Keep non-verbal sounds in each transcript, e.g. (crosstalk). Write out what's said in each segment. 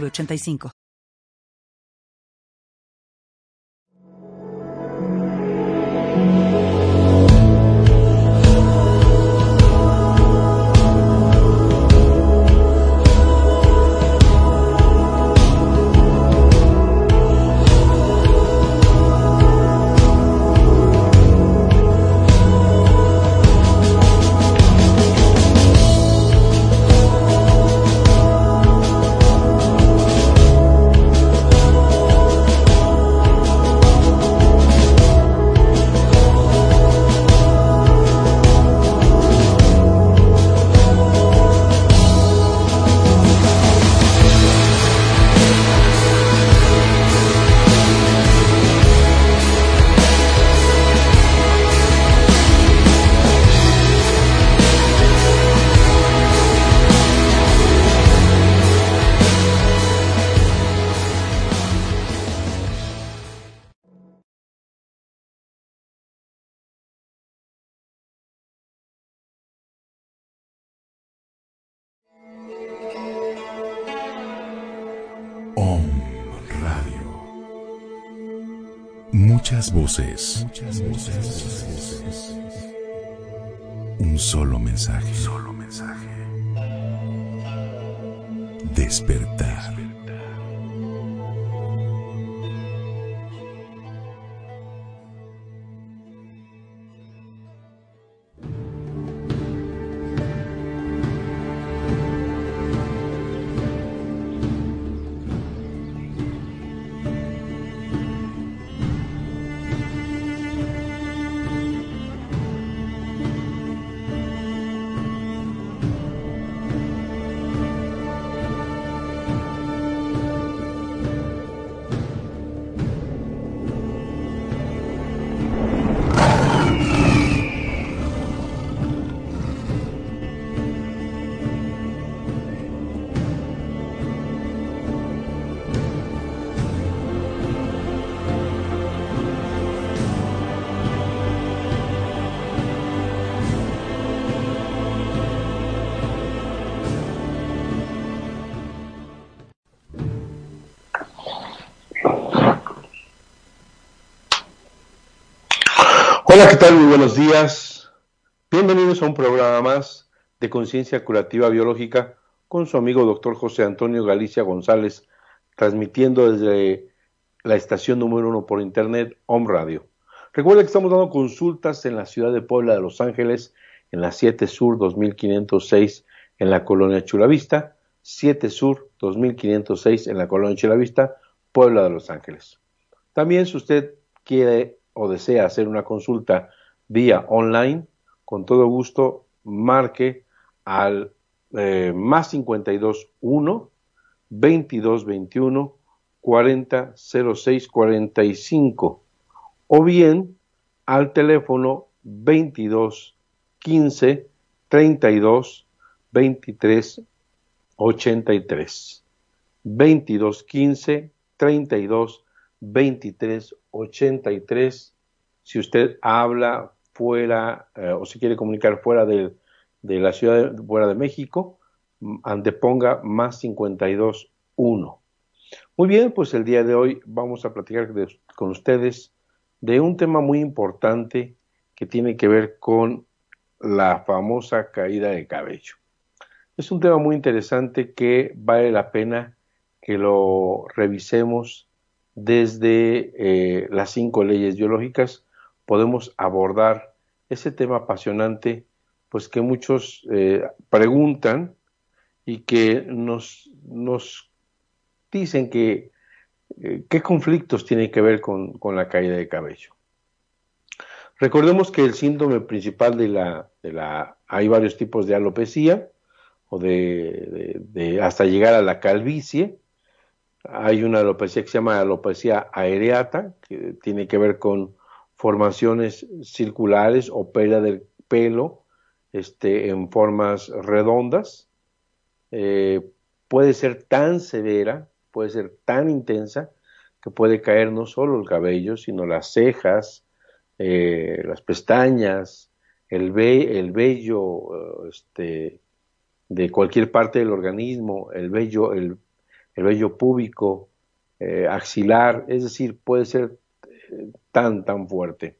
3985. Muchas voces. Muchas voces. Un solo mensaje. Solo mensaje. Despertar. Hola, ¿qué tal? Muy buenos días. Bienvenidos a un programa más de Conciencia Curativa Biológica con su amigo doctor José Antonio Galicia González, transmitiendo desde la estación número uno por internet, Home Radio. Recuerda que estamos dando consultas en la ciudad de Puebla de Los Ángeles, en la 7 Sur 2506 en la colonia Chulavista, 7 Sur 2506 en la colonia Chulavista, Puebla de Los Ángeles. También si usted quiere o desea hacer una consulta vía online, con todo gusto marque al eh, más 52 1 22 21 40 06 45 o bien al teléfono 22 15 32 23 83 22 15 32 23 83 si usted habla fuera eh, o si quiere comunicar fuera de, de la ciudad de, fuera de México anteponga más 52 1 muy bien pues el día de hoy vamos a platicar con ustedes de un tema muy importante que tiene que ver con la famosa caída de cabello. Es un tema muy interesante que vale la pena que lo revisemos desde eh, las cinco leyes biológicas podemos abordar ese tema apasionante, pues que muchos eh, preguntan y que nos, nos dicen que eh, qué conflictos tienen que ver con, con, la caída de cabello. Recordemos que el síndrome principal de la, de la hay varios tipos de alopecia o de, de, de hasta llegar a la calvicie, Hay una alopecia que se llama alopecia areata, que tiene que ver con formaciones circulares o pérdida del pelo este, en formas redondas. Eh, puede ser tan severa, puede ser tan intensa, que puede caer no solo el cabello, sino las cejas, eh, las pestañas, el, el vello este, de cualquier parte del organismo, el vello, el, vello púbico, eh, axilar, es decir, puede ser eh, tan, tan fuerte.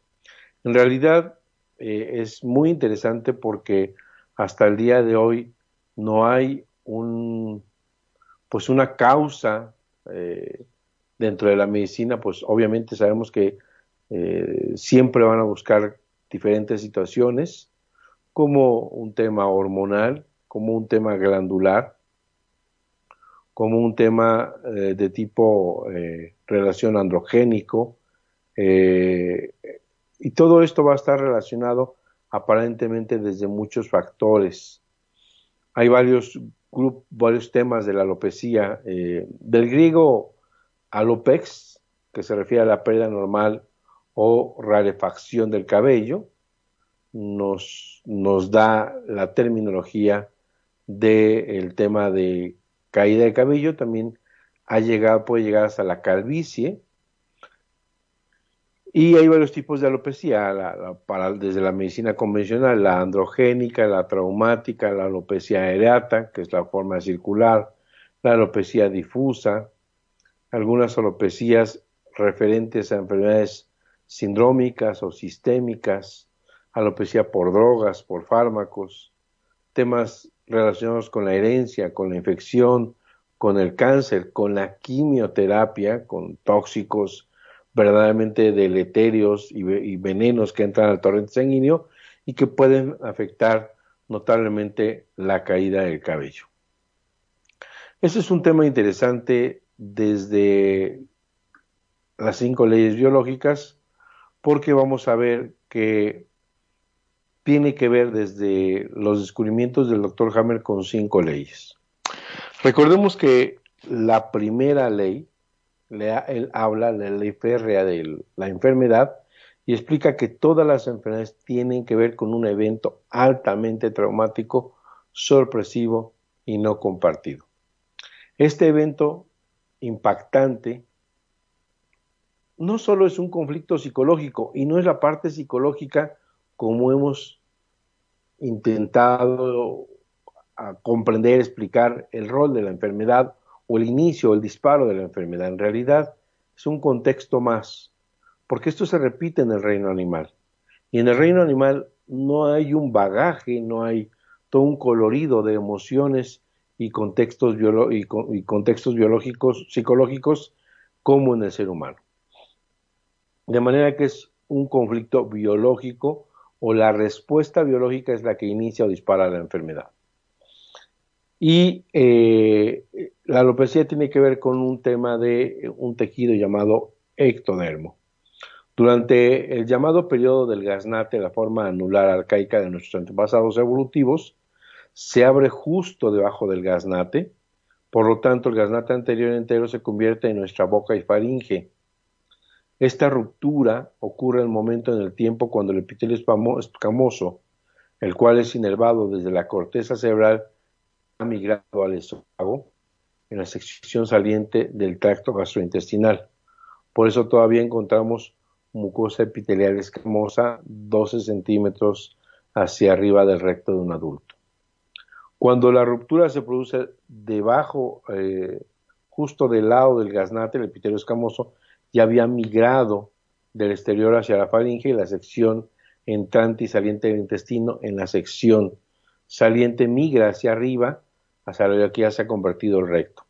En realidad es muy interesante porque hasta el día de hoy no hay un, pues una causa dentro de la medicina, pues obviamente sabemos que eh, siempre van a buscar diferentes situaciones, como un tema hormonal, como un tema glandular, como un tema eh, de tipo eh, relación androgénico, y todo esto va a estar relacionado aparentemente desde muchos factores. Hay varios, varios temas de la alopecia. del griego alopex, que se refiere a la pérdida normal o rarefacción del cabello, nos, nos da la terminología del tema de caída de cabello, también ha llegado, puede llegar hasta la calvicie, y hay varios tipos de alopecia, desde la medicina convencional, la androgénica, la traumática, la alopecia areata, que es la forma circular, la alopecia difusa, algunas alopecias referentes a enfermedades sindrómicas o sistémicas, alopecia por drogas, por fármacos, temas relacionados con la herencia, con la infección, con el cáncer, con la quimioterapia, con tóxicos verdaderamente deleterios y, y venenos que entran al torrente sanguíneo y que pueden afectar notablemente la caída del cabello. Ese es un tema interesante desde las cinco leyes biológicas, porque vamos a ver que tiene que ver desde los descubrimientos del doctor Hammer con cinco leyes. Recordemos que la primera ley, él habla de la ley férrea de la enfermedad y explica que todas las enfermedades tienen que ver con un evento altamente traumático, sorpresivo y no compartido. Este evento impactante, no solo es un conflicto psicológico y no es la parte psicológica como hemos intentado comprender, explicar el rol de la enfermedad o el inicio, el disparo de la enfermedad. En realidad es un contexto más, porque esto se repite en el reino animal. Y en el reino animal no hay un bagaje, no hay todo un colorido de emociones y contextos, y, contextos biológicos, psicológicos, como en el ser humano. De manera que es un conflicto biológico o la respuesta biológica es la que inicia o dispara la enfermedad. Y eh, la alopecia tiene que ver con un tema de un tejido llamado ectodermo. Durante el llamado periodo del gaznate, la forma anular arcaica de nuestros antepasados evolutivos, se abre justo debajo del gaznate, por lo tanto el gaznate anterior entero se convierte en nuestra boca y faringe. Esta ruptura ocurre en el momento en el tiempo cuando el epitelio escamoso, el cual es inervado desde la corteza cerebral, ha migrado al esófago, en la sección saliente del tracto gastrointestinal. Por eso todavía encontramos mucosa epitelial escamosa 12 centímetros hacia arriba del recto de un adulto. Cuando la ruptura se produce debajo, eh, justo del lado del gaznate, el epitelio escamoso ya había migrado del exterior hacia la faringe y la sección entrante y saliente del intestino en la sección saliente migra hacia arriba, hacia lo que ya se ha convertido el recto.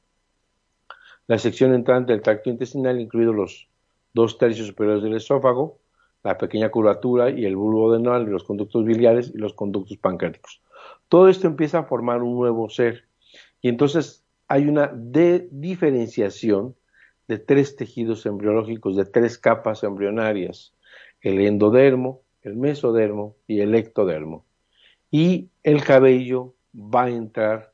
La sección entrante del tracto intestinal, incluidos los dos tercios superiores del esófago, la pequeña curvatura y el bulbo adenal de los conductos biliares y los conductos pancreáticos. Todo esto empieza a formar un nuevo ser. Y entonces hay una diferenciación de tres tejidos embriológicos, de tres capas embrionarias, el endodermo, el mesodermo y el ectodermo. Y el cabello va a entrar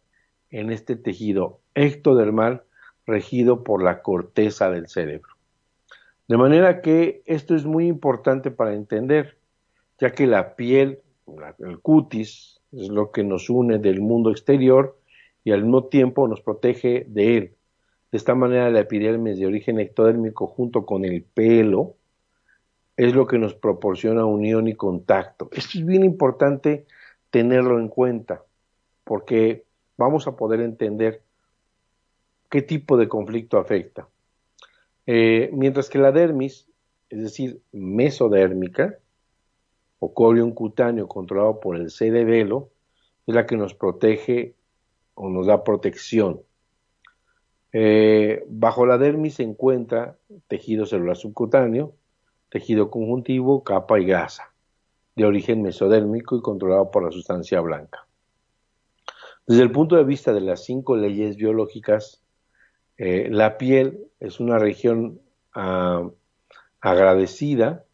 en este tejido ectodermal regido por la corteza del cerebro. De manera que esto es muy importante para entender, ya que la piel, el cutis, es lo que nos une del mundo exterior y al mismo tiempo nos protege de él. De esta manera la epidermis de origen ectodérmico junto con el pelo es lo que nos proporciona unión y contacto. Esto es bien importante tenerlo en cuenta, porque vamos a poder entender qué tipo de conflicto afecta. Eh, mientras que la dermis, es decir, mesodérmica, o corium cutáneo controlado por el cerebelo, es la que nos protege o nos da protección. Eh, bajo la dermis se encuentra tejido celular subcutáneo, tejido conjuntivo, capa y grasa, de origen mesodérmico y controlado por la sustancia blanca. Desde el punto de vista de las cinco leyes biológicas, eh, la piel es una región ah, agradecida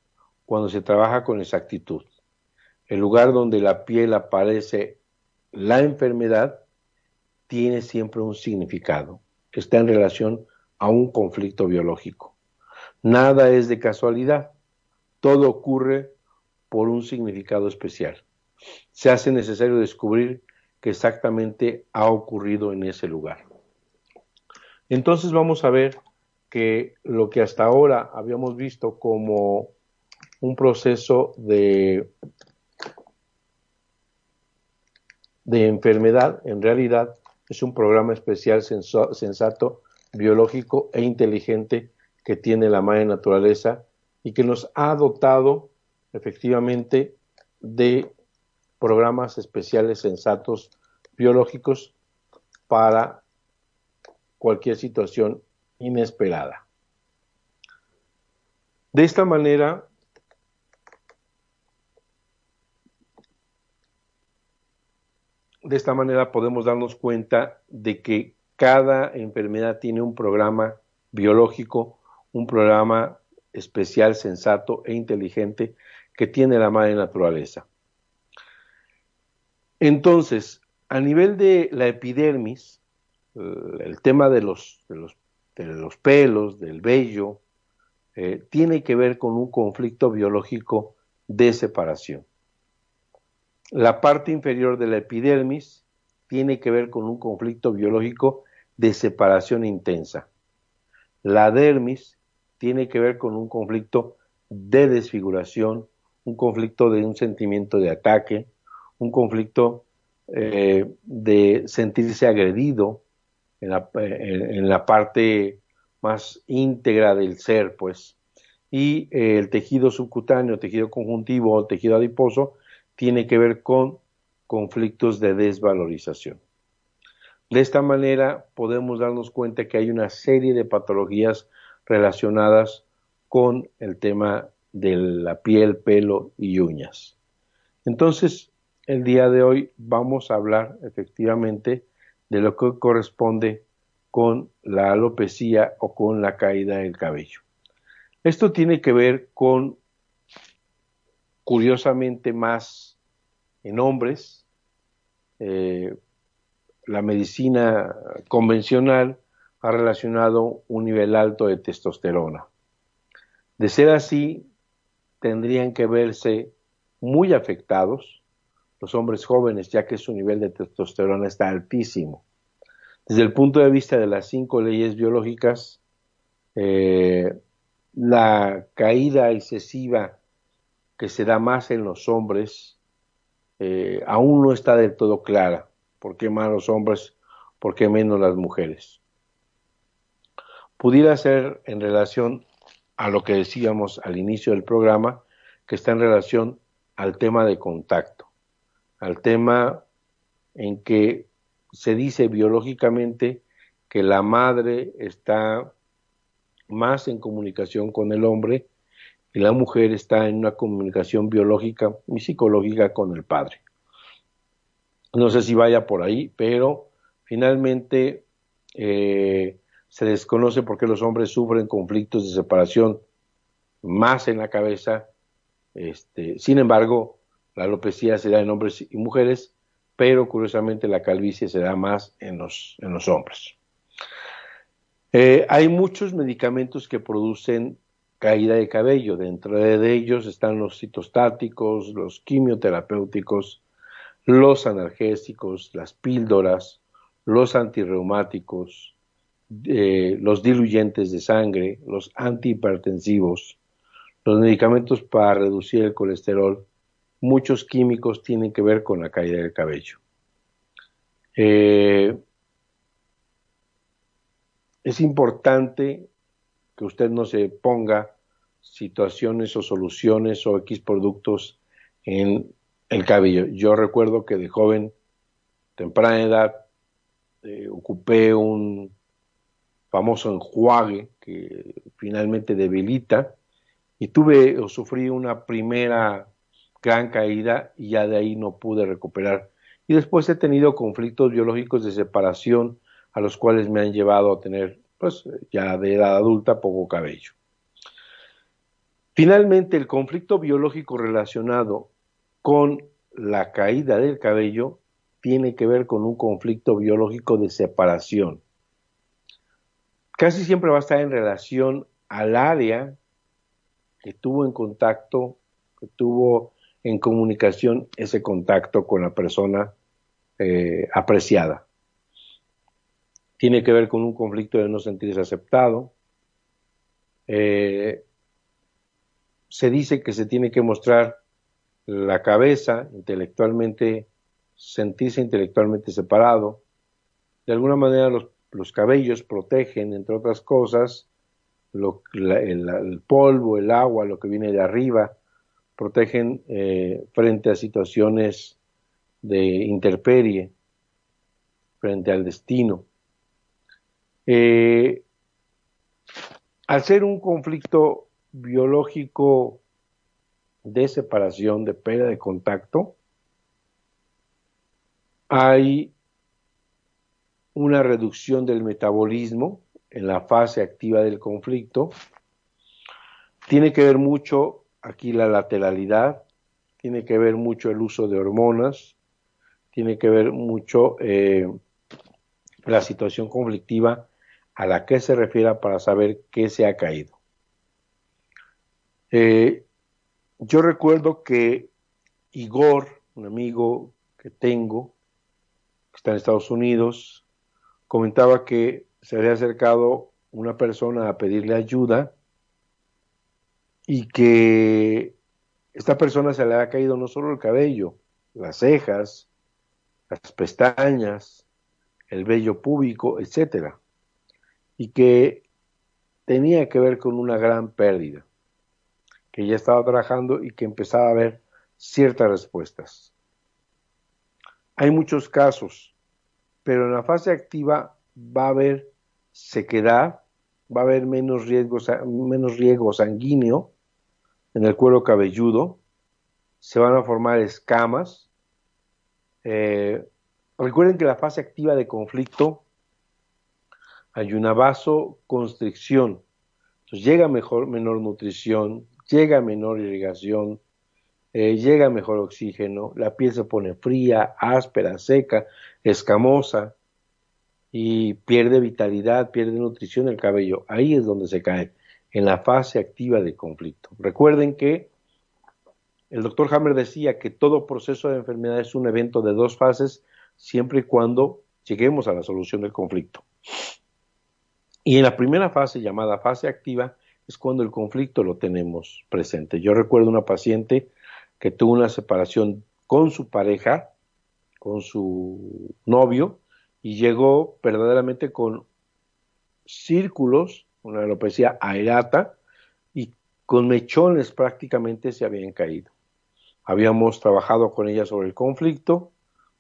cuando se trabaja con exactitud. El lugar donde la piel aparece la enfermedad tiene siempre un significado, está en relación a un conflicto biológico. Nada es de casualidad, todo ocurre por un significado especial. Se hace necesario descubrir qué exactamente ha ocurrido en ese lugar. Entonces vamos a ver que lo que hasta ahora habíamos visto como un proceso de, de enfermedad, en realidad es un programa especial sensato, biológico e inteligente que tiene la madre naturaleza y que nos ha dotado efectivamente de programas especiales sensatos biológicos para cualquier situación inesperada. De esta manera, de esta manera podemos darnos cuenta de que cada enfermedad tiene un programa biológico, un programa especial, sensato e inteligente que tiene la madre naturaleza. Entonces, a nivel de la epidermis, el tema de los, de los, pelos, del vello, eh, tiene que ver con un conflicto biológico de separación. La parte inferior de la epidermis tiene que ver con un conflicto biológico de separación intensa. La dermis tiene que ver con un conflicto de desfiguración, un conflicto de un sentimiento de ataque, un conflicto eh, de sentirse agredido en la, parte más íntegra del ser, pues. Y eh, el tejido subcutáneo, tejido conjuntivo tejido adiposo tiene que ver con conflictos de desvalorización. De esta manera podemos darnos cuenta que hay una serie de patologías relacionadas con el tema de la piel, pelo y uñas. Entonces, el día de hoy vamos a hablar efectivamente de lo que corresponde con la alopecia o con la caída del cabello. Esto tiene que ver con curiosamente más en hombres. Eh, la medicina convencional ha relacionado un nivel alto de testosterona. De ser así, tendrían que verse muy afectados los hombres jóvenes, ya que su nivel de testosterona está altísimo. Desde el punto de vista de las cinco leyes biológicas, eh, la caída excesiva que se da más en los hombres eh, aún no está del todo clara. ¿Por qué más los hombres? ¿Por qué menos las mujeres? Pudiera ser en relación a lo que decíamos al inicio del programa, que está en relación al tema de contacto, al tema en que se dice biológicamente que la madre está más en comunicación con el hombre y la mujer está en una comunicación biológica y psicológica con el padre. No sé si vaya por ahí, pero finalmente eh, se desconoce por qué los hombres sufren conflictos de separación más en la cabeza. Este, sin embargo, la alopecia se da en hombres y mujeres, pero curiosamente la calvicie se da más en los, en los hombres. Eh, hay muchos medicamentos que producen caída de cabello. Dentro de ellos están los citostáticos, los quimioterapéuticos, los analgésicos, las píldoras, los antirreumáticos, eh, los diluyentes de sangre, los antihipertensivos, los medicamentos para reducir el colesterol. Muchos químicos tienen que ver con la caída del cabello. Eh, es importante que usted no se ponga situaciones o soluciones o X productos en el cabello. Yo recuerdo que de joven, temprana edad, eh, ocupé un famoso enjuague que finalmente debilita y tuve o sufrí una primera gran caída y ya de ahí no pude recuperar. Y después he tenido conflictos biológicos de separación a los cuales me han llevado a tener pues ya de edad adulta, poco cabello. Finalmente, el conflicto biológico relacionado con la caída del cabello tiene que ver con un conflicto biológico de separación. Casi siempre va a estar en relación al área que tuvo en contacto, que tuvo en comunicación ese contacto con la persona eh, apreciada tiene que ver con un conflicto de no sentirse aceptado. Eh, se dice que se tiene que mostrar la cabeza intelectualmente, sentirse intelectualmente separado. De alguna manera los, cabellos protegen, entre otras cosas, el, polvo, el agua, lo que viene de arriba, protegen eh, frente a situaciones de interperie, frente al destino. Eh, al ser un conflicto biológico de separación, de pérdida de contacto, hay una reducción del metabolismo en la fase activa del conflicto. Tiene que ver mucho aquí la lateralidad, tiene que ver mucho el uso de hormonas, tiene que ver mucho eh, la situación conflictiva a la que se refiera para saber qué se ha caído. Eh, yo recuerdo que Igor, un amigo que tengo, que está en Estados Unidos, comentaba que se había acercado una persona a pedirle ayuda y que esta persona se le había caído no solo el cabello, las cejas, las pestañas, el vello púbico, etcétera y que tenía que ver con una gran pérdida, que ya estaba trabajando y que empezaba a ver ciertas respuestas. Hay muchos casos, pero en la fase activa va a haber sequedad, va a haber menos riesgo, menos riesgo sanguíneo en el cuero cabelludo, se van a formar escamas. Eh, recuerden que la fase activa de conflicto hay una vasoconstricción. Entonces llega mejor, menor nutrición, llega menor irrigación, eh, llega mejor oxígeno, la piel se pone fría, áspera, seca, escamosa y pierde vitalidad, pierde nutrición el cabello. Ahí es donde se cae, en la fase activa de conflicto. Recuerden que el doctor Hammer decía que todo proceso de enfermedad es un evento de dos fases siempre y cuando lleguemos a la solución del conflicto. Y en la primera fase, llamada fase activa, es cuando el conflicto lo tenemos presente. Yo recuerdo una paciente que tuvo una separación con su pareja, con su novio, y llegó verdaderamente con círculos, una alopecia aerata, y con mechones prácticamente se habían caído. Habíamos trabajado con ella sobre el conflicto,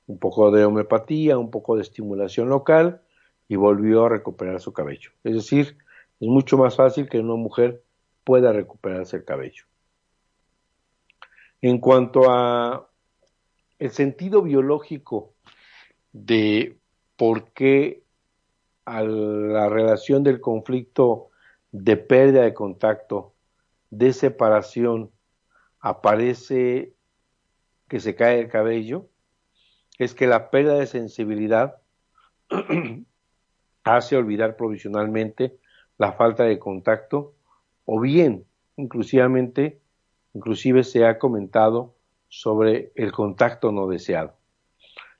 un poco de homeopatía, un poco de estimulación local, y volvió a recuperar su cabello. Es decir, es mucho más fácil que una mujer pueda recuperarse el cabello. En cuanto a el sentido biológico de por qué a la relación del conflicto de pérdida de contacto, de separación, aparece que se cae el cabello, es que la pérdida de sensibilidad (clears throat) hace olvidar provisionalmente la falta de contacto o bien inclusivamente inclusive se ha comentado sobre el contacto no deseado.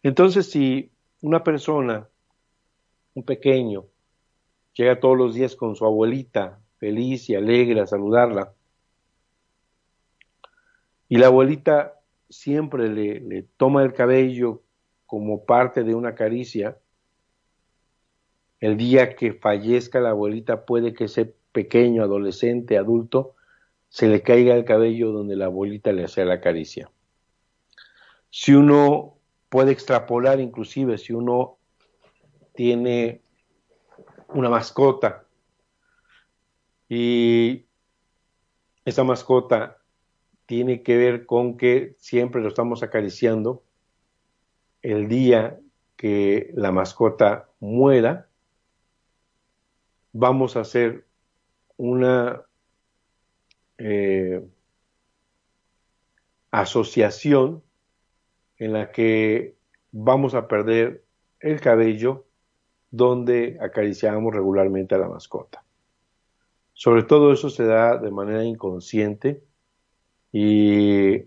Entonces, si una persona, un pequeño, llega todos los días con su abuelita, feliz y alegre a saludarla, y la abuelita siempre le, le toma el cabello como parte de una caricia, el día que fallezca la abuelita puede que ese pequeño, adolescente, adulto, se le caiga el cabello donde la abuelita le hace la caricia. Si uno puede extrapolar, inclusive si uno tiene una mascota y esa mascota tiene que ver con que siempre lo estamos acariciando, el día que la mascota muera, vamos a hacer una eh, asociación en la que vamos a perder el cabello donde acariciamos regularmente a la mascota. Sobre todo eso se da de manera inconsciente y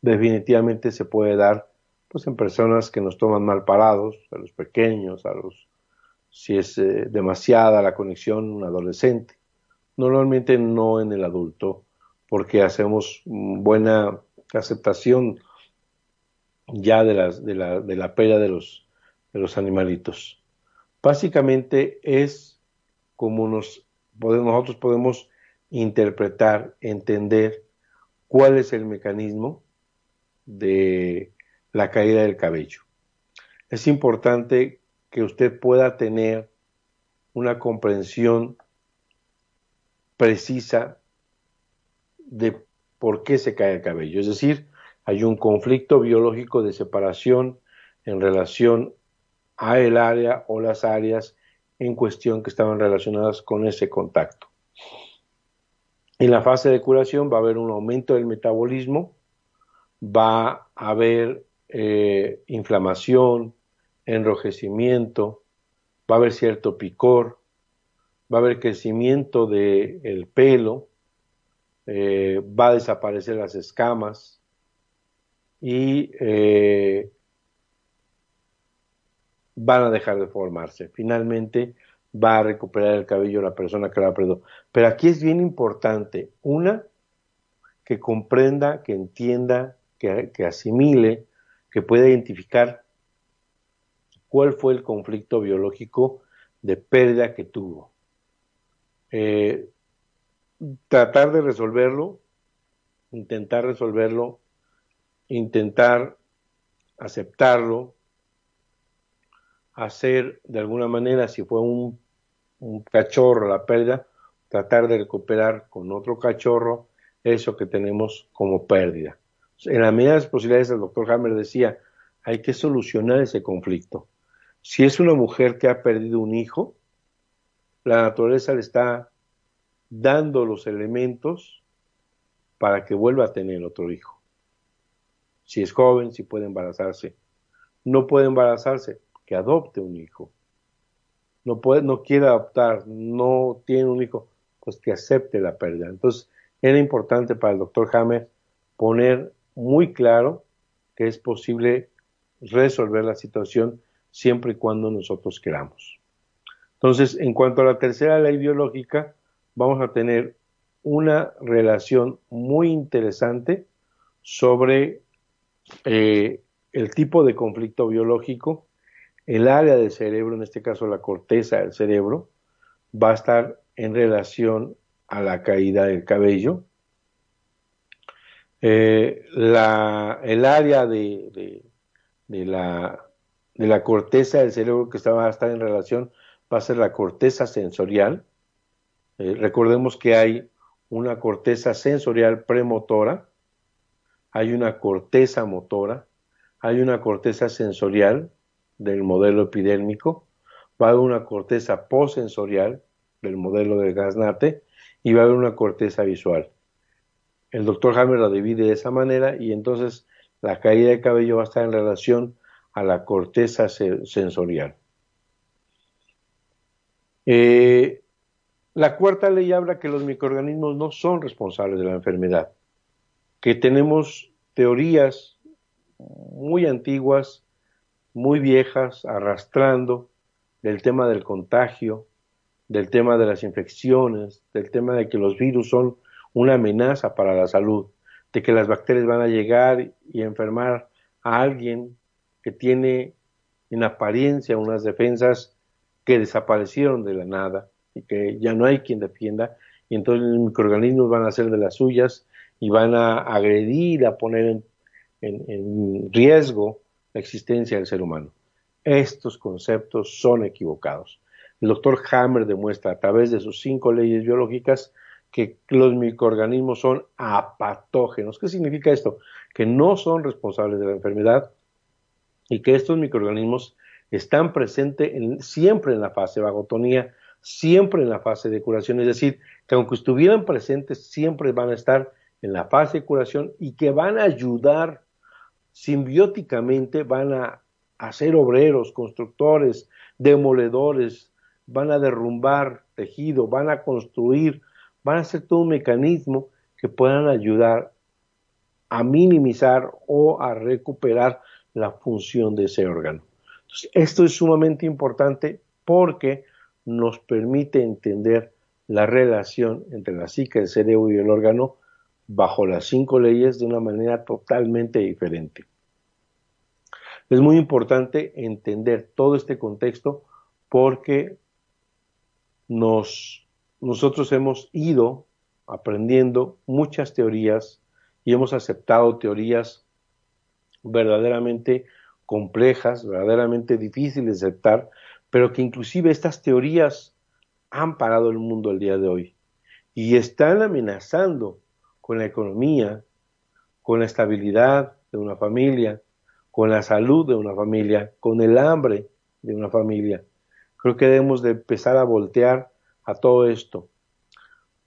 definitivamente se puede dar pues en personas que nos toman mal parados, a los pequeños, a los si es eh, demasiada la conexión un adolescente. Normalmente no en el adulto, porque hacemos buena aceptación ya de, de, la, de la pérdida de los, de los animalitos. Básicamente es como nos, nosotros podemos interpretar, entender cuál es el mecanismo de la caída del cabello. Es importante que usted pueda tener una comprensión precisa de por qué se cae el cabello. Es decir, hay un conflicto biológico de separación en relación a el área o las áreas en cuestión que estaban relacionadas con ese contacto. En la fase de curación va a haber un aumento del metabolismo, va a haber eh, inflamación, enrojecimiento, va a haber cierto picor, va a haber crecimiento del pelo, eh, va a desaparecer las escamas y eh, van a dejar de formarse. Finalmente va a recuperar el cabello la persona que lo ha perdido. Pero aquí es bien importante, una, que comprenda, que entienda, que, que asimile, que pueda identificar cuál fue el conflicto biológico de pérdida que tuvo. Eh, tratar de resolverlo, intentar resolverlo, intentar aceptarlo, hacer de alguna manera, si fue un, un cachorro la pérdida, tratar de recuperar con otro cachorro eso que tenemos como pérdida. En la medida de las posibilidades, el doctor Hammer decía, hay que solucionar ese conflicto. Si es una mujer que ha perdido un hijo, la naturaleza le está dando los elementos para que vuelva a tener otro hijo. Si es joven, si puede embarazarse. No puede embarazarse, que adopte un hijo. No, puede, no quiere adoptar, no tiene un hijo, pues que acepte la pérdida. Entonces, era importante para el doctor Hammer poner muy claro que es posible resolver la situación siempre y cuando nosotros queramos. Entonces, en cuanto a la tercera ley biológica, vamos a tener una relación muy interesante sobre eh, el tipo de conflicto biológico, el área del cerebro, en este caso la corteza del cerebro, va a estar en relación a la caída del cabello. Eh, el área de, la de la corteza del cerebro que va a estar en relación va a ser la corteza sensorial. Eh, recordemos que hay una corteza sensorial premotora, hay una corteza motora, hay una corteza sensorial del modelo epidérmico, va a haber una corteza posensorial del modelo de Gasnate y va a haber una corteza visual. El doctor Hammer la divide de esa manera y entonces la caída de cabello va a estar en relación a la corteza sensorial. Eh, la cuarta ley habla que los microorganismos no son responsables de la enfermedad, que tenemos teorías muy antiguas, muy viejas, arrastrando del tema del contagio, del tema de las infecciones, del tema de que los virus son una amenaza para la salud, de que las bacterias van a llegar y enfermar a alguien que tiene en apariencia unas defensas que desaparecieron de la nada y que ya no hay quien defienda, y entonces los microorganismos van a ser de las suyas y van a agredir, a poner en, en riesgo la existencia del ser humano. Estos conceptos son equivocados. El doctor Hammer demuestra a través de sus cinco leyes biológicas que los microorganismos son apatógenos. ¿Qué significa esto? Que no son responsables de la enfermedad y que estos microorganismos están presentes siempre en la fase de vagotonía, siempre en la fase de curación, es decir, que aunque estuvieran presentes, siempre van a estar en la fase de curación y que van a ayudar simbióticamente, van a, ser obreros, constructores, demoledores, van a derrumbar tejido, van a construir, van a hacer todo un mecanismo que puedan ayudar a minimizar o a recuperar la función de ese órgano. esto es sumamente importante porque nos permite entender la relación entre la psique, el cerebro y el órgano bajo las cinco leyes de una manera totalmente diferente. Es muy importante entender todo este contexto porque nos, nosotros hemos ido aprendiendo muchas teorías y hemos aceptado teorías verdaderamente complejas, verdaderamente difíciles de aceptar, pero que inclusive estas teorías han parado el mundo el día de hoy y están amenazando con la economía, con la estabilidad de una familia, con la salud de una familia, con el hambre de una familia. Creo que debemos de empezar a voltear a todo esto.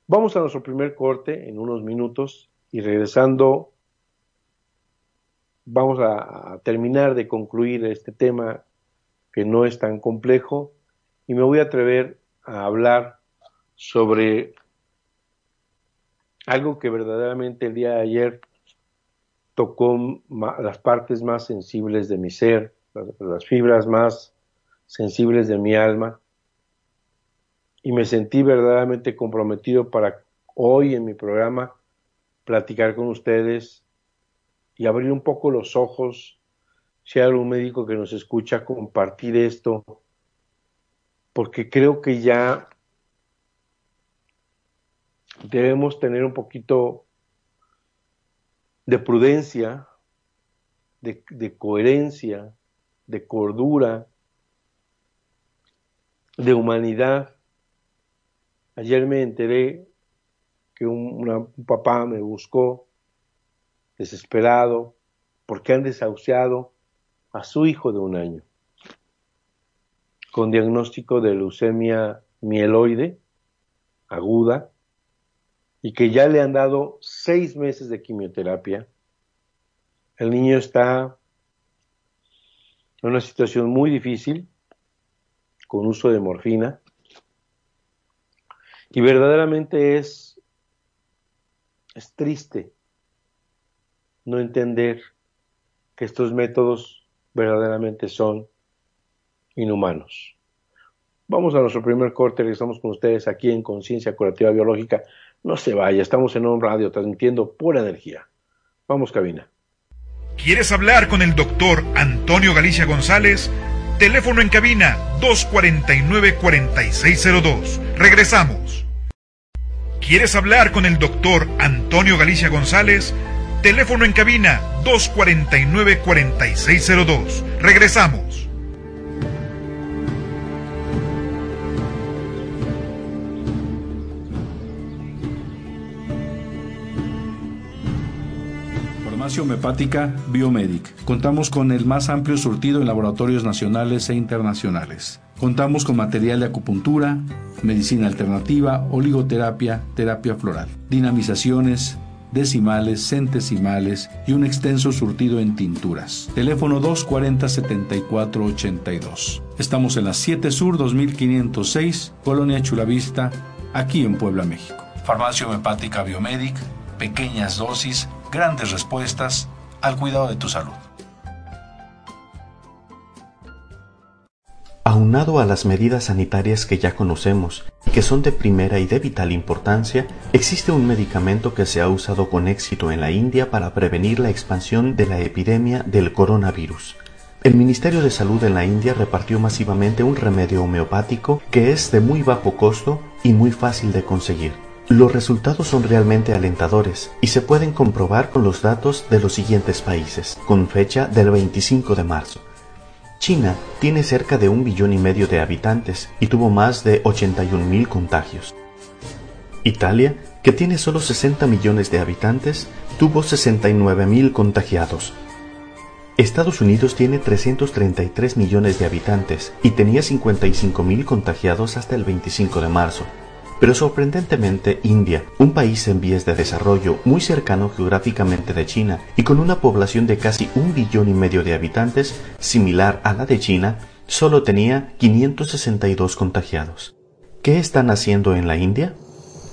Vamos a nuestro primer corte en unos minutos y regresando vamos a, terminar de concluir este tema que no es tan complejo y me voy a atrever a hablar sobre algo que verdaderamente el día de ayer tocó las partes más sensibles de mi ser, las fibras más sensibles de mi alma, y me sentí verdaderamente comprometido para hoy en mi programa platicar con ustedes y abrir un poco los ojos, si hay algún médico que nos escucha, compartir esto, porque creo que ya debemos tener un poquito de prudencia, de, de coherencia, de cordura, de humanidad. Ayer me enteré que un, papá me buscó desesperado porque han desahuciado a su hijo de un año con diagnóstico de leucemia mieloide aguda y que ya le han dado seis meses de quimioterapia. El niño está en una situación muy difícil con uso de morfina y verdaderamente es, es triste no entender que estos métodos verdaderamente son inhumanos. Vamos a nuestro primer corte, regresamos con ustedes aquí en Conciencia Curativa Biológica. No se vaya, estamos en un radio transmitiendo pura energía. Vamos, cabina. ¿Quieres hablar con el doctor Antonio Galicia González? Teléfono en cabina 249-4602. Regresamos. ¿Quieres hablar con el doctor Antonio Galicia González? Teléfono en cabina 249-4602. Regresamos. homeopática Biomedic. Contamos con el más amplio surtido en laboratorios nacionales e internacionales. Contamos con material de acupuntura, medicina alternativa, oligoterapia, terapia floral, dinamizaciones, decimales, centesimales y un extenso surtido en tinturas. Teléfono 240-7482. Estamos en la 7 Sur 2506, Colonia Chulavista, aquí en Puebla, México. Farmacia Homeopática Biomedic, pequeñas dosis, grandes respuestas al cuidado de tu salud. Aunado a las medidas sanitarias que ya conocemos y que son de primera y de vital importancia, existe un medicamento que se ha usado con éxito en la India para prevenir la expansión de la epidemia del coronavirus. El Ministerio de Salud en la India repartió masivamente un remedio homeopático que es de muy bajo costo y muy fácil de conseguir. Los resultados son realmente alentadores y se pueden comprobar con los datos de los siguientes países, con fecha del 25 de marzo. China tiene cerca de un billón y medio de habitantes y tuvo más de 81 mil contagios. Italia, que tiene solo 60 millones de habitantes, tuvo 69 mil contagiados. Estados Unidos tiene 333 millones de habitantes y tenía 55 mil contagiados hasta el 25 de marzo. Pero sorprendentemente, India, un país en vías de desarrollo muy cercano geográficamente de China y con una población de casi un billón y medio de habitantes, similar a la de China, solo tenía 562 contagiados. ¿Qué están haciendo en la India?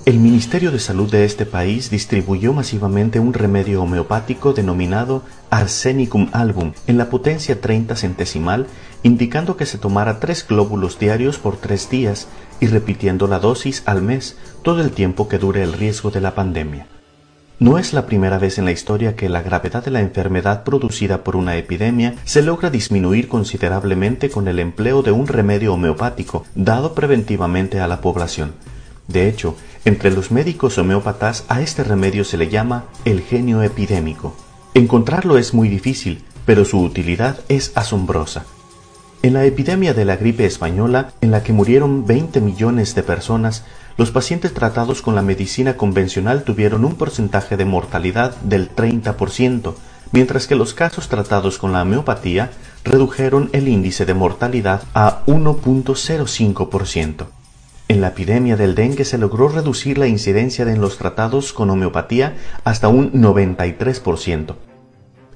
El Ministerio de Salud de este país distribuyó masivamente un remedio homeopático denominado Arsenicum album en la potencia 30 centesimal, indicando que se tomara tres glóbulos diarios por tres días y repitiendo la dosis al mes todo el tiempo que dure el riesgo de la pandemia. No es la primera vez en la historia que la gravedad de la enfermedad producida por una epidemia se logra disminuir considerablemente con el empleo de un remedio homeopático dado preventivamente a la población. De hecho, entre los médicos homeópatas a este remedio se le llama el genio epidémico. Encontrarlo es muy difícil, pero su utilidad es asombrosa. En la epidemia de la gripe española, en la que murieron 20 millones de personas, los pacientes tratados con la medicina convencional tuvieron un porcentaje de mortalidad del 30%, mientras que los casos tratados con la homeopatía redujeron el índice de mortalidad a 1.05%. En la epidemia del dengue se logró reducir la incidencia de en los tratados con homeopatía hasta un 93%.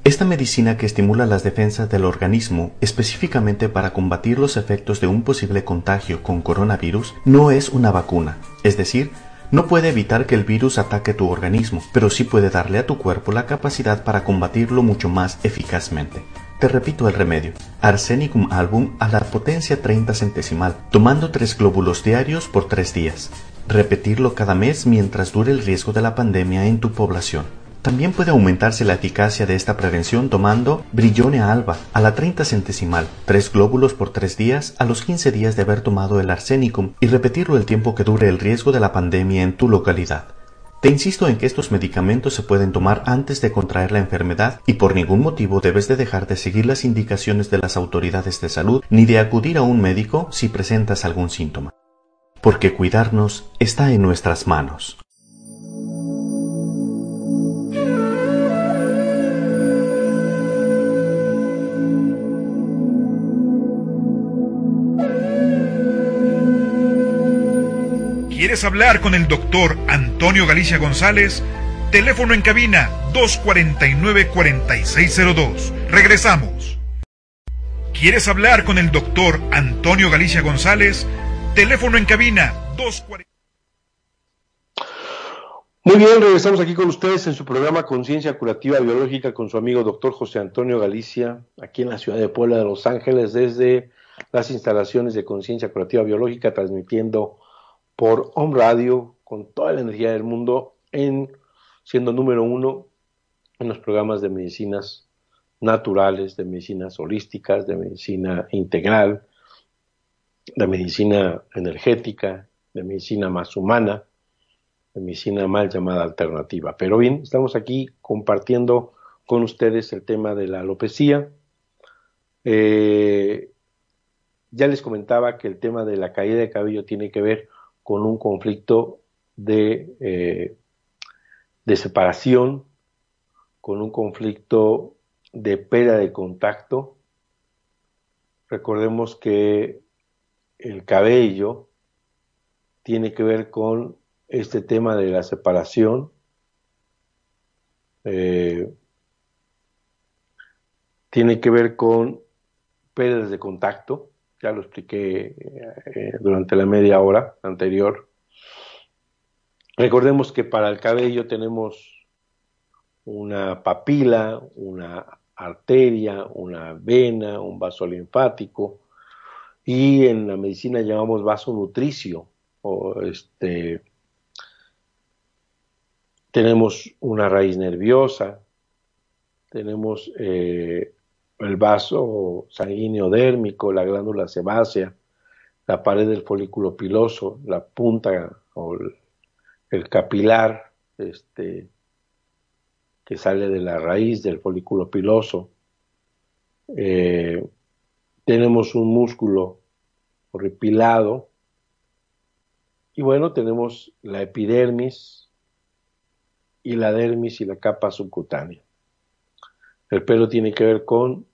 Esta medicina que estimula las defensas del organismo específicamente para combatir los efectos de un posible contagio con coronavirus no es una vacuna, es decir, no puede evitar que el virus ataque tu organismo, pero sí puede darle a tu cuerpo la capacidad para combatirlo mucho más eficazmente. Te repito el remedio. Arsenicum album a la potencia 30 centesimal, tomando tres glóbulos diarios por tres días. Repetirlo cada mes mientras dure el riesgo de la pandemia en tu población. También puede aumentarse la eficacia de esta prevención tomando Brillone alba a la 30 centesimal, tres glóbulos por tres días a los 15 días de haber tomado el arsénicum y repetirlo el tiempo que dure el riesgo de la pandemia en tu localidad. Te insisto en que estos medicamentos se pueden tomar antes de contraer la enfermedad y por ningún motivo debes de dejar de seguir las indicaciones de las autoridades de salud ni de acudir a un médico si presentas algún síntoma. Porque cuidarnos está en nuestras manos. ¿Quieres hablar con el doctor Antonio Galicia González? Teléfono en cabina 249-4602. Regresamos. ¿Quieres hablar con el doctor Antonio Galicia González? Teléfono en cabina 249. Muy bien, regresamos aquí con ustedes en su programa Conciencia Curativa Biológica con su amigo doctor José Antonio Galicia, aquí en la ciudad de Puebla de Los Ángeles, desde las instalaciones de Conciencia Curativa Biológica, transmitiendo por Home Radio con toda la energía del mundo en siendo número uno en los programas de medicinas naturales, de medicinas holísticas, de medicina integral, de medicina energética, de medicina más humana, de medicina mal llamada alternativa. Pero bien, estamos aquí compartiendo con ustedes el tema de la alopecia. Eh, ya les comentaba que el tema de la caída de cabello tiene que ver con un conflicto de, eh, de separación, con un conflicto de pérdida de contacto. Recordemos que el cabello tiene que ver con este tema de la separación, Eh, tiene que ver con pérdidas de contacto, ya lo expliqué eh, durante la media hora anterior. Recordemos que para el cabello tenemos una papila, una arteria, una vena, un vaso linfático y en la medicina llamamos vaso nutricio o este tenemos una raíz nerviosa, tenemos eh, el vaso sanguíneo dérmico, la glándula sebácea, la pared del folículo piloso, la punta o el, capilar este, que sale de la raíz del folículo piloso. Eh, tenemos un músculo horripilado y bueno, tenemos la epidermis y la dermis y la capa subcutánea. El pelo tiene que ver con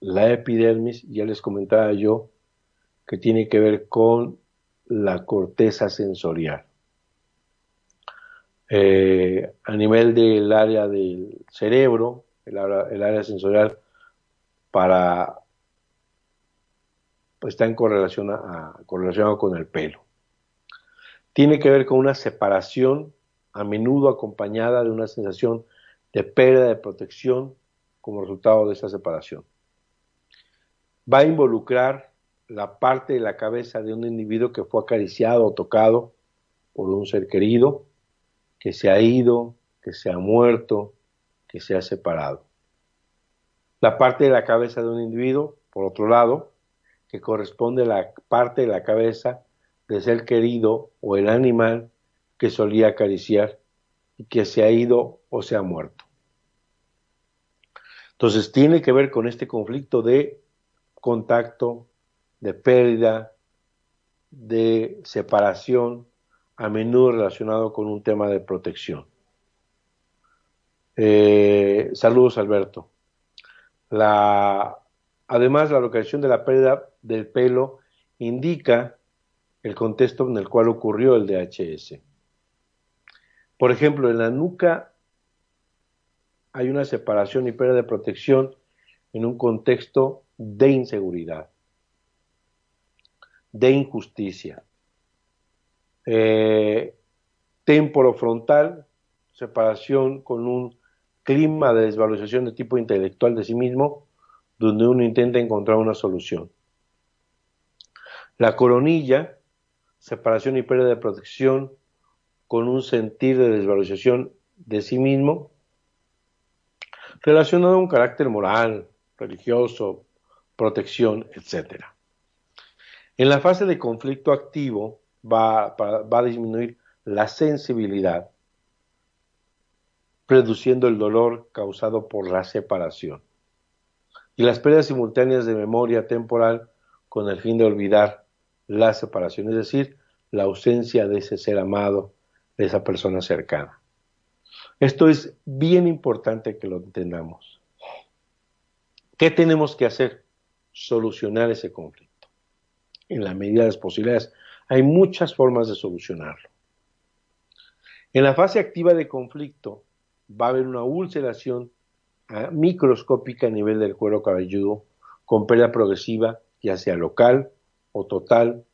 la epidermis, ya les comentaba yo, que tiene que ver con la corteza sensorial. Eh, a nivel del área del cerebro, el área, sensorial para pues, está en correlación con el pelo. Tiene que ver con una separación a menudo acompañada de una sensación de pérdida de protección como resultado de esa separación va a involucrar la parte de la cabeza de un individuo que fue acariciado o tocado por un ser querido, que se ha ido, que se ha muerto, que se ha separado. La parte de la cabeza de un individuo, por otro lado, que corresponde a la parte de la cabeza del ser querido o el animal que solía acariciar y que se ha ido o se ha muerto. Entonces tiene que ver con este conflicto de contacto, de pérdida, de separación, a menudo relacionado con un tema de protección. Eh, saludos, Alberto. Además, la localización de la pérdida del pelo indica el contexto en el cual ocurrió el DHS. Por ejemplo, en la nuca hay una separación y pérdida de protección en un contexto de inseguridad, de injusticia. Eh, frontal, separación con un clima de desvalorización de tipo intelectual de sí mismo, donde uno intenta encontrar una solución. La coronilla, separación y pérdida de protección con un sentir de desvalorización de sí mismo, relacionado a un carácter moral, religioso, protección, etc. En la fase de conflicto activo va, va a disminuir la sensibilidad, reduciendo el dolor causado por la separación y las pérdidas simultáneas de memoria temporal con el fin de olvidar la separación, es decir, la ausencia de ese ser amado, de esa persona cercana. Esto es bien importante que lo entendamos. ¿Qué tenemos que hacer? Solucionar ese conflicto. En la medida de las posibilidades, hay muchas formas de solucionarlo. En la fase activa de conflicto va a haber una ulceración microscópica a nivel del cuero cabelludo con pérdida progresiva, ya sea local o total,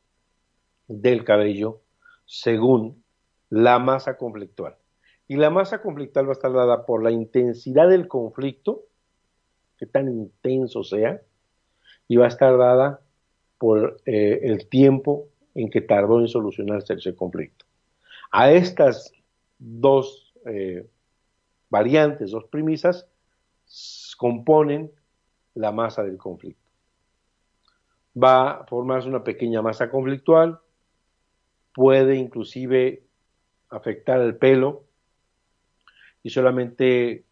del cabello, según la masa conflictual. Y la masa conflictual va a estar dada por la intensidad del conflicto, que tan intenso sea, y va a estar dada por eh, el tiempo en que tardó en solucionarse ese conflicto. A estas dos eh, variantes, dos premisas, componen la masa del conflicto. Va a formarse una pequeña masa conflictual, puede inclusive afectar el pelo y solamente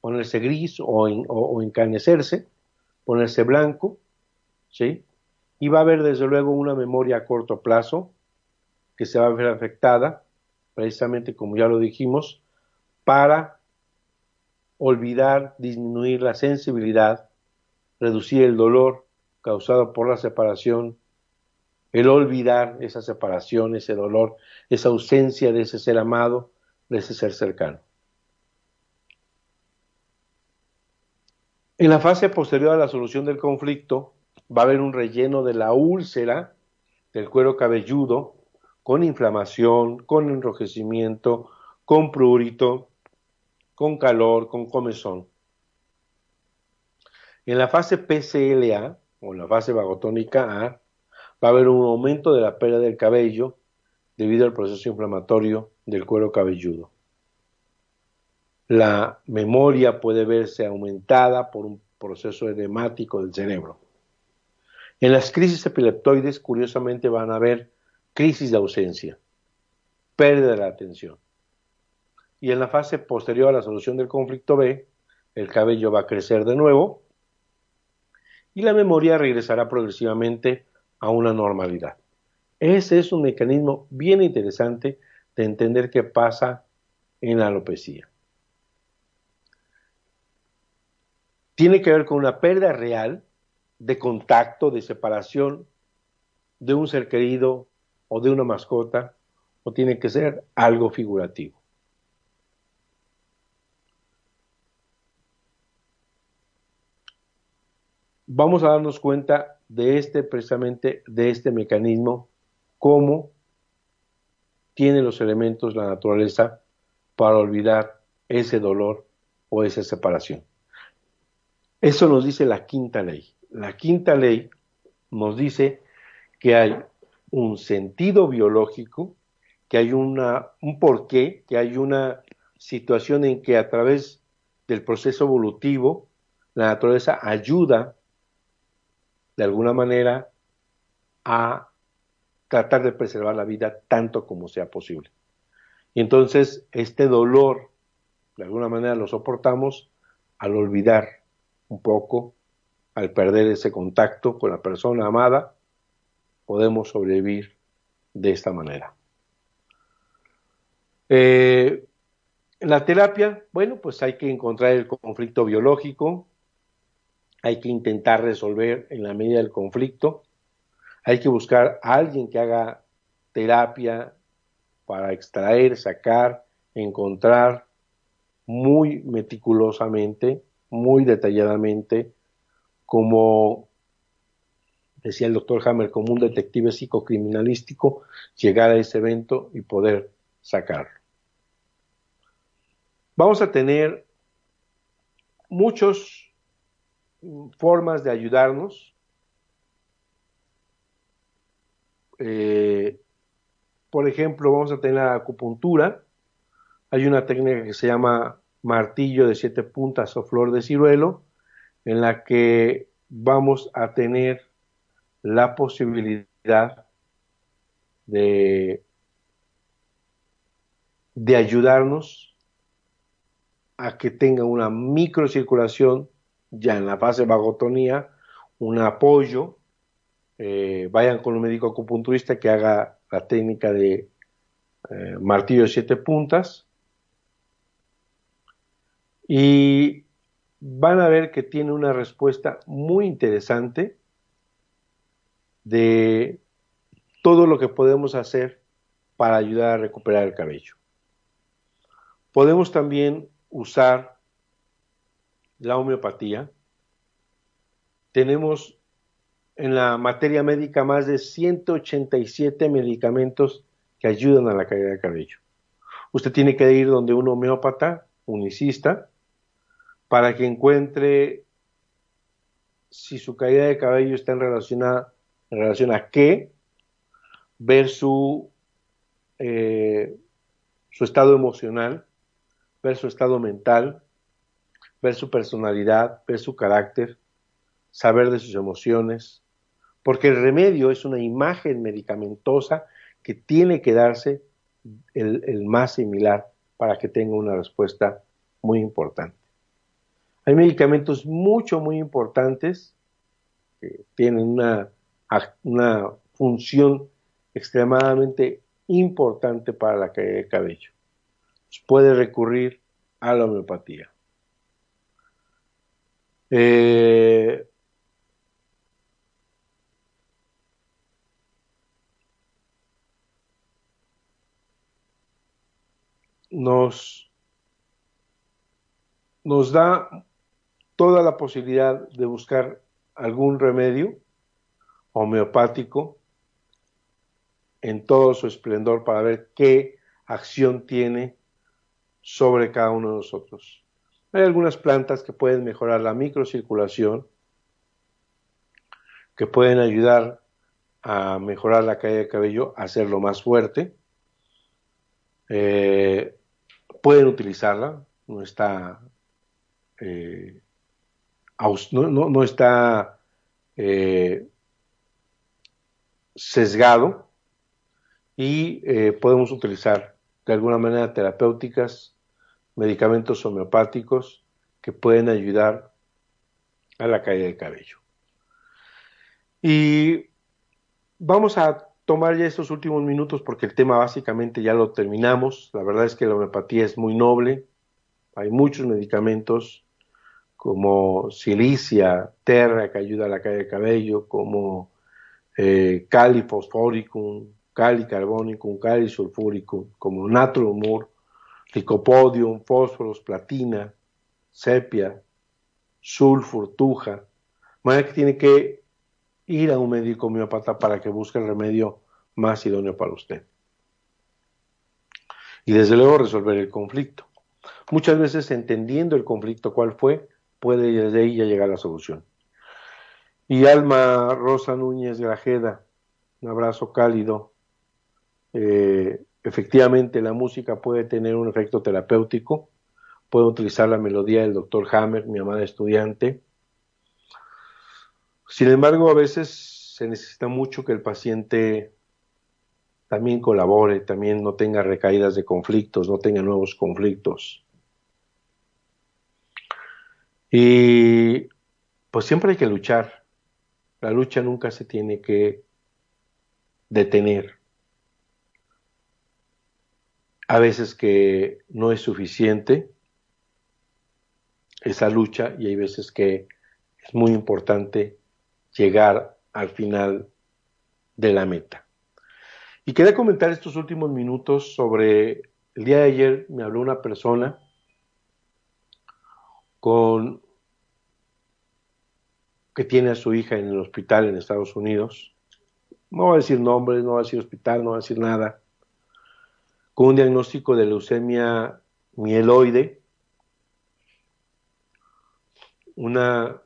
ponerse gris o, o encanecerse, ponerse blanco, ¿sí? Y va a haber desde luego una memoria a corto plazo que se va a ver afectada, precisamente como ya lo dijimos, para olvidar, disminuir la sensibilidad, reducir el dolor causado por la separación, el olvidar esa separación, ese dolor, esa ausencia de ese ser amado, de ese ser cercano. En la fase posterior a la solución del conflicto, va a haber un relleno de la úlcera del cuero cabelludo con inflamación, con enrojecimiento, con prurito, con calor, con comezón. En la fase PCLA, o la fase vagotónica A, va a haber un aumento de la pérdida del cabello debido al proceso inflamatorio del cuero cabelludo. La memoria puede verse aumentada por un proceso edemático del cerebro. En las crisis epileptoides, curiosamente, van a haber crisis de ausencia, pérdida de la atención. Y en la fase posterior a la solución del conflicto B, el cabello va a crecer de nuevo y la memoria regresará progresivamente a una normalidad. Ese es un mecanismo bien interesante de entender qué pasa en la alopecia. Tiene que ver con una pérdida real de contacto, de separación de un ser querido o de una mascota, o tiene que ser algo figurativo. Vamos a darnos cuenta de este precisamente de este mecanismo cómo tiene los elementos la naturaleza para olvidar ese dolor o esa separación. Eso nos dice la quinta ley. La quinta ley nos dice que hay un sentido biológico, que hay una, un porqué, que hay una situación en que a través del proceso evolutivo la naturaleza ayuda de alguna manera a tratar de preservar la vida tanto como sea posible. Y entonces este dolor, de alguna manera lo soportamos al olvidar un poco, al perder ese contacto con la persona amada, podemos sobrevivir de esta manera. Eh, la terapia, bueno, pues hay que encontrar el conflicto biológico, hay que intentar resolver en la medida del conflicto, hay que buscar a alguien que haga terapia para extraer, sacar, encontrar muy meticulosamente, muy detalladamente, como decía el doctor Hammer, como un detective psicocriminalístico, llegar a ese evento y poder sacarlo. Vamos a tener muchas formas de ayudarnos Eh, por ejemplo, vamos a tener la acupuntura. Hay una técnica que se llama martillo de siete puntas o flor de ciruelo, en la que vamos a tener la posibilidad de, de ayudarnos a que tenga una microcirculación ya en la fase vagotonía, un apoyo eh, vayan con un médico acupunturista que haga la técnica de eh, martillo de siete puntas y van a ver que tiene una respuesta muy interesante de todo lo que podemos hacer para ayudar a recuperar el cabello. Podemos también usar la homeopatía. Tenemos en la materia médica más de 187 medicamentos que ayudan a la caída de cabello. Usted tiene que ir donde un homeópata, unicista, para que encuentre si su caída de cabello está en relación a, relación a qué, ver su, eh, su estado emocional, ver su estado mental, ver su personalidad, ver su carácter, saber de sus emociones, porque el remedio es una imagen medicamentosa que tiene que darse el, más similar para que tenga una respuesta muy importante. Hay medicamentos mucho, muy importantes que tienen una, una función extremadamente importante para la caída de cabello. puede recurrir a la homeopatía. Eh, nos, nos da toda la posibilidad de buscar algún remedio homeopático en todo su esplendor para ver qué acción tiene sobre cada uno de nosotros. Hay algunas plantas que pueden mejorar la microcirculación, que pueden ayudar a mejorar la caída de cabello, hacerlo más fuerte. Eh, pueden utilizarla, no está, eh, no, está eh, sesgado y podemos utilizar de alguna manera terapéuticas, medicamentos homeopáticos que pueden ayudar a la caída del cabello. Y vamos a tomar ya estos últimos minutos porque el tema básicamente ya lo terminamos. La verdad es que la homeopatía es muy noble. Hay muchos medicamentos como silicia, terra que ayuda a la caída de cabello, como eh, cali fosforicum, cali carbónico, cali sulfúrico, como natrumur, licopodium, fósforos, platina, sepia, sulfur, tuja. manera que tiene que ir a un médico homeopata para que busque el remedio más idóneo para usted. Y desde luego resolver el conflicto. Muchas veces entendiendo el conflicto cuál fue, puede desde ahí ya llegar la solución. Y Alma Rosa Núñez Grajeda, un abrazo cálido eh, efectivamente la música puede tener un efecto terapéutico, puedo utilizar la melodía del doctor Hammer, mi amada estudiante. Sin embargo, a veces se necesita mucho que el paciente también colabore, también no tenga recaídas de conflictos, no tenga nuevos conflictos. Y pues siempre hay que luchar. La lucha nunca se tiene que detener a veces que no es suficiente esa lucha y hay veces que es muy importante llegar al final de la meta. Y quería comentar estos últimos minutos sobre el día de ayer me habló una persona con que tiene a su hija en el hospital en Estados Unidos. No va a decir nombres, no va a decir hospital, no va a decir nada con un diagnóstico de leucemia mieloide, una,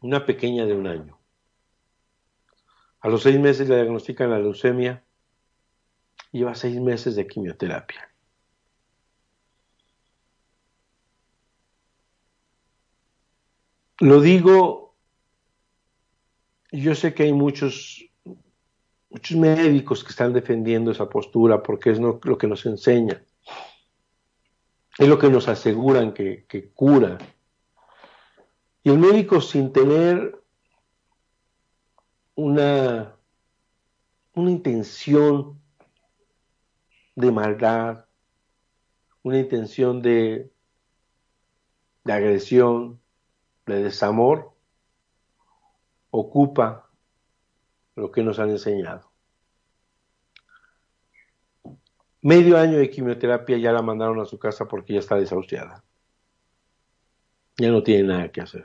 una pequeña de un año. A los seis meses le diagnostican la leucemia lleva seis meses de quimioterapia. Lo digo, yo sé que hay muchos muchos médicos que están defendiendo esa postura porque es lo que nos enseña, es lo que nos aseguran que, que cura. Y el médico sin tener una, una intención de maldad, una intención de, de agresión, de desamor, ocupa lo que nos han enseñado. Medio año de quimioterapia ya la mandaron a su casa porque ya está desahuciada. Ya no tiene nada que hacer.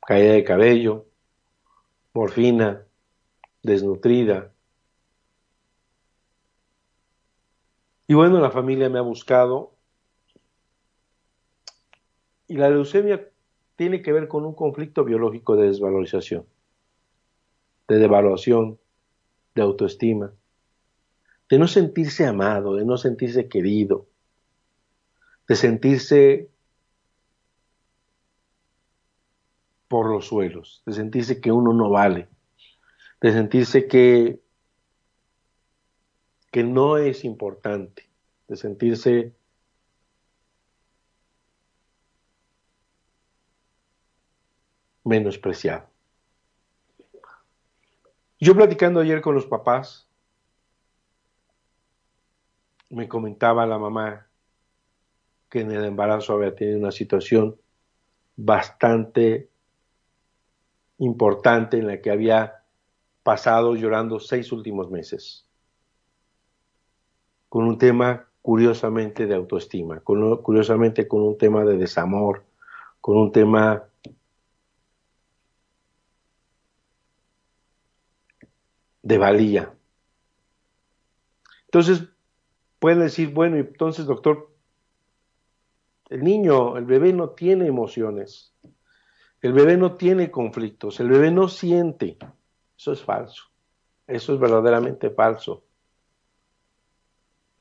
Caída de cabello, morfina, desnutrida. Y bueno, la familia me ha buscado. Y la leucemia tiene que ver con un conflicto biológico de desvalorización de devaluación, de autoestima, de no sentirse amado, de no sentirse querido, de sentirse por los suelos, de sentirse que uno no vale, de sentirse que, que no es importante, de sentirse menospreciado. Yo platicando ayer con los papás, me comentaba la mamá que en el embarazo había tenido una situación bastante importante en la que había pasado llorando seis últimos meses, con un tema curiosamente de autoestima, curiosamente con un tema de desamor, con un tema de valía. Entonces, pueden decir, bueno, entonces, doctor, el niño, el bebé no tiene emociones, el bebé no tiene conflictos, el bebé no siente. Eso es falso, eso es verdaderamente falso.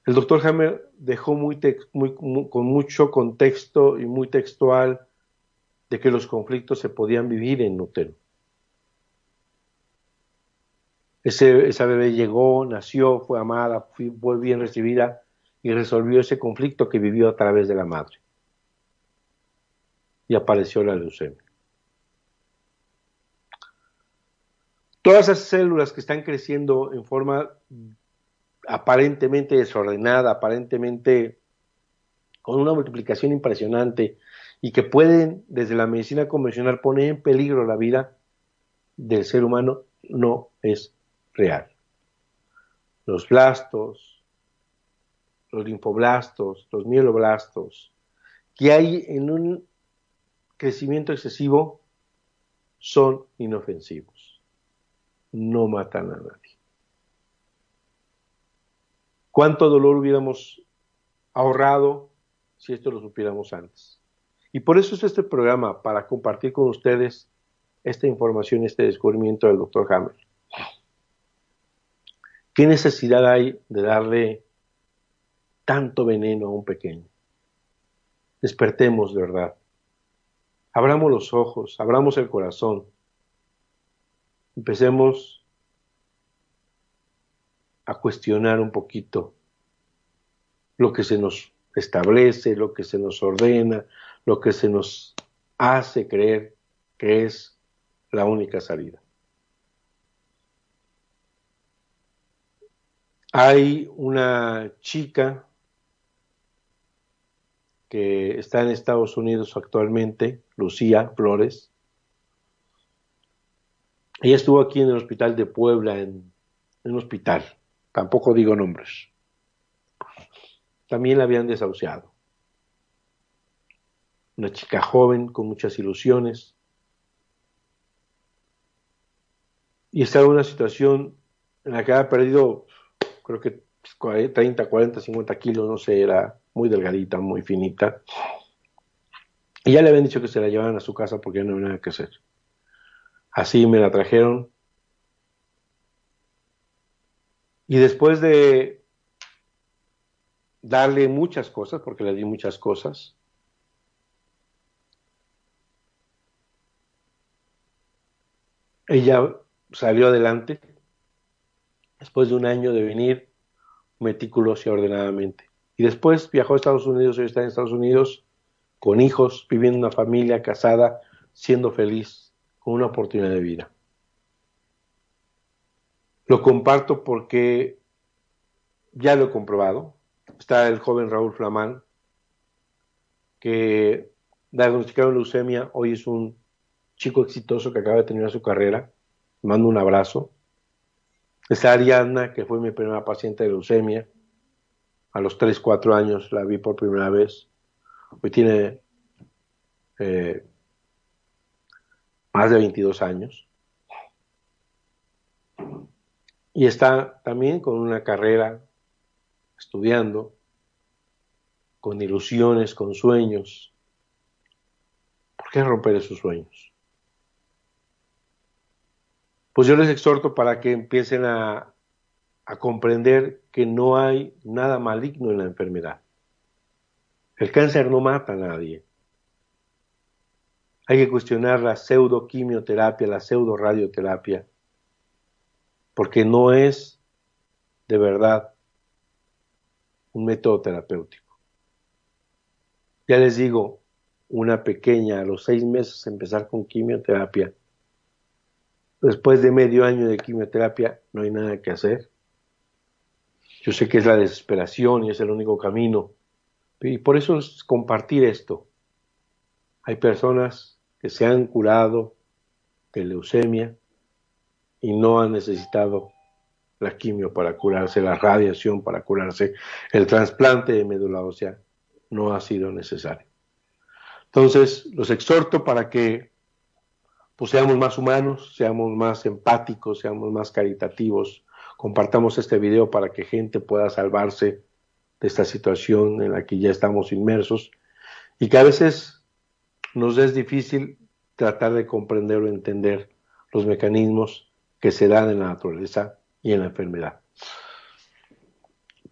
El doctor Hammer dejó muy, con mucho contexto y muy textual de que los conflictos se podían vivir en útero. Esa bebé llegó, nació, fue amada, fue bien recibida y resolvió ese conflicto que vivió a través de la madre. Y apareció la leucemia. Todas esas células que están creciendo en forma aparentemente desordenada, aparentemente con una multiplicación impresionante y que pueden desde la medicina convencional poner en peligro la vida del ser humano, no es real. Los blastos, los linfoblastos, los mieloblastos, que hay en un crecimiento excesivo, son inofensivos. No matan a nadie. ¿Cuánto dolor hubiéramos ahorrado si esto lo supiéramos antes? Y por eso es este programa, para compartir con ustedes esta información, este descubrimiento del doctor Hammer. ¿Qué necesidad hay de darle tanto veneno a un pequeño? Despertemos de verdad. Abramos los ojos, abramos el corazón. Empecemos a cuestionar un poquito lo que se nos establece, lo que se nos ordena, lo que se nos hace creer que es la única salida. Hay una chica que está en Estados Unidos actualmente, Lucía Flores. Ella estuvo aquí en el hospital de Puebla, en, un hospital, tampoco digo nombres. También la habían desahuciado. Una chica joven con muchas ilusiones. Y estaba en una situación en la que había perdido creo que 30, 40, 50 kilos, no sé, era muy delgadita, muy finita. Y ya le habían dicho que se la llevaran a su casa porque no había nada que hacer. Así me la trajeron. Y después de darle muchas cosas, porque le di muchas cosas, ella salió adelante después de un año de venir meticuloso y ordenadamente. Y después viajó a Estados Unidos, hoy está en Estados Unidos con hijos, viviendo una familia, casada, siendo feliz, con una oportunidad de vida. Lo comparto porque ya lo he comprobado. Está el joven Raúl Flamán, que diagnosticado leucemia, hoy es un chico exitoso que acaba de terminar su carrera. Mando un abrazo. Está Ariadna, que fue mi primera paciente de leucemia. A los 3, 4 años la vi por primera vez. Hoy tiene eh, más de 22 años. Y está también con una carrera, estudiando, con ilusiones, con sueños. ¿Por qué romper esos sueños? Pues yo les exhorto para que empiecen a, comprender que no hay nada maligno en la enfermedad. El cáncer no mata a nadie. Hay que cuestionar la pseudoquimioterapia, la pseudo radioterapia, porque no es de verdad un método terapéutico. Ya les digo, una pequeña, a los seis meses empezar con quimioterapia, después de medio año de quimioterapia no hay nada que hacer. Yo sé que es la desesperación y es el único camino. Y por eso es compartir esto. Hay personas que se han curado de leucemia y no han necesitado la quimio para curarse, la radiación para curarse, el trasplante de médula ósea no ha sido necesario. Entonces, los exhorto para que pues, seamos más humanos, seamos más empáticos, seamos más caritativos, compartamos este video para que gente pueda salvarse de esta situación en la que ya estamos inmersos y que a veces nos es difícil tratar de comprender o entender los mecanismos que se dan en la naturaleza y en la enfermedad.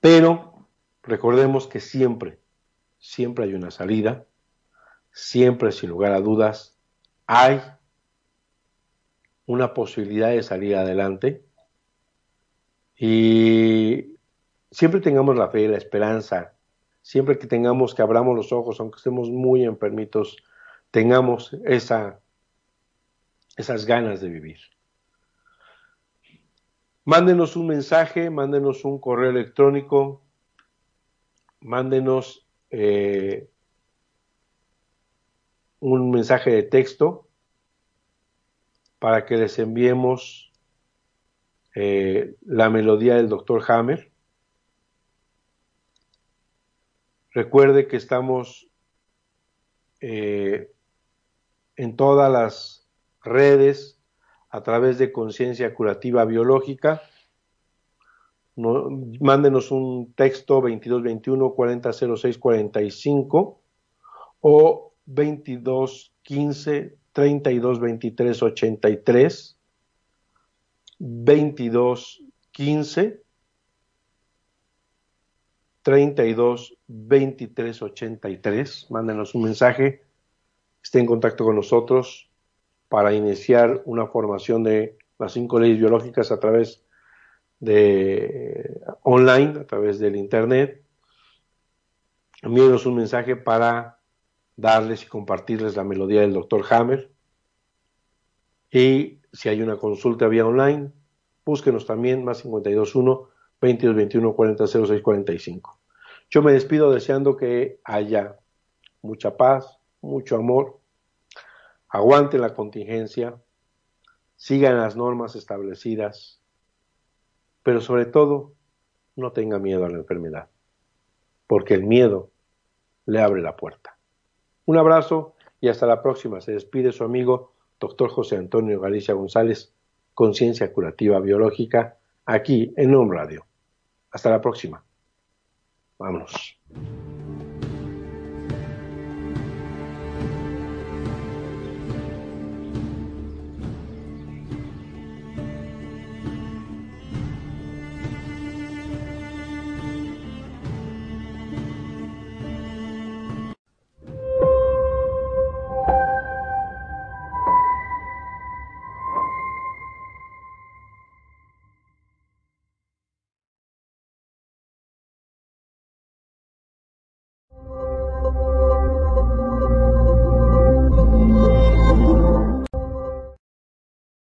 Pero recordemos que siempre, siempre hay una salida, siempre sin lugar a dudas hay una posibilidad de salir adelante. Y siempre tengamos la fe y la esperanza, siempre que tengamos que abramos los ojos, aunque estemos muy enfermitos, tengamos esa, esas ganas de vivir. Mándenos un mensaje, mándenos un correo electrónico, mándenos eh, un mensaje de texto para que les enviemos eh, la melodía del doctor Hammer. Recuerde que estamos eh, en todas las redes a través de conciencia curativa biológica. mándenos un texto 2221 4006 45 o 2215 3223 83 2215 32 23 83. Mándenos un mensaje, esté en contacto con nosotros para iniciar una formación de las cinco leyes biológicas a través de online, a través del internet. Envíenos un mensaje para darles y compartirles la melodía del doctor Hammer. Y si hay una consulta vía online, búsquenos también más 521 2221 4006 45. Yo me despido deseando que haya mucha paz, mucho amor, aguanten la contingencia, sigan las normas establecidas, pero sobre todo no tenga miedo a la enfermedad, porque el miedo le abre la puerta. Un abrazo y hasta la próxima. Se despide su amigo doctor José Antonio Galicia González, Conciencia Curativa Biológica, aquí en Home Radio. Hasta la próxima. Vámonos.